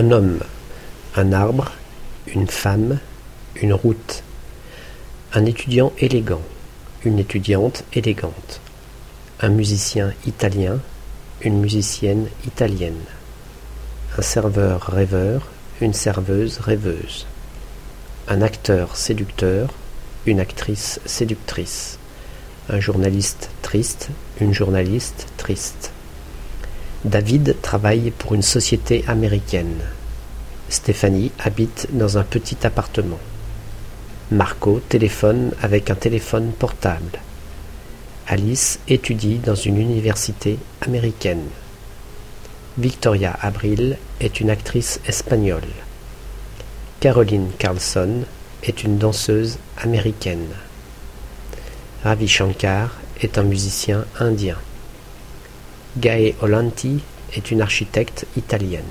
Un homme, un arbre, une femme, une route. Un étudiant élégant, une étudiante élégante. Un musicien italien, une musicienne italienne. Un serveur rêveur, une serveuse rêveuse. Un acteur séducteur, une actrice séductrice. Un journaliste triste, une journaliste triste. David travaille pour une société américaine. Stéphanie habite dans un petit appartement. Marco téléphone avec un téléphone portable. Alice étudie dans une université américaine. Victoria Abril est une actrice espagnole. Caroline Carlson est une danseuse américaine. Ravi Shankar est un musicien indien. Gae Olanti est une architecte italienne.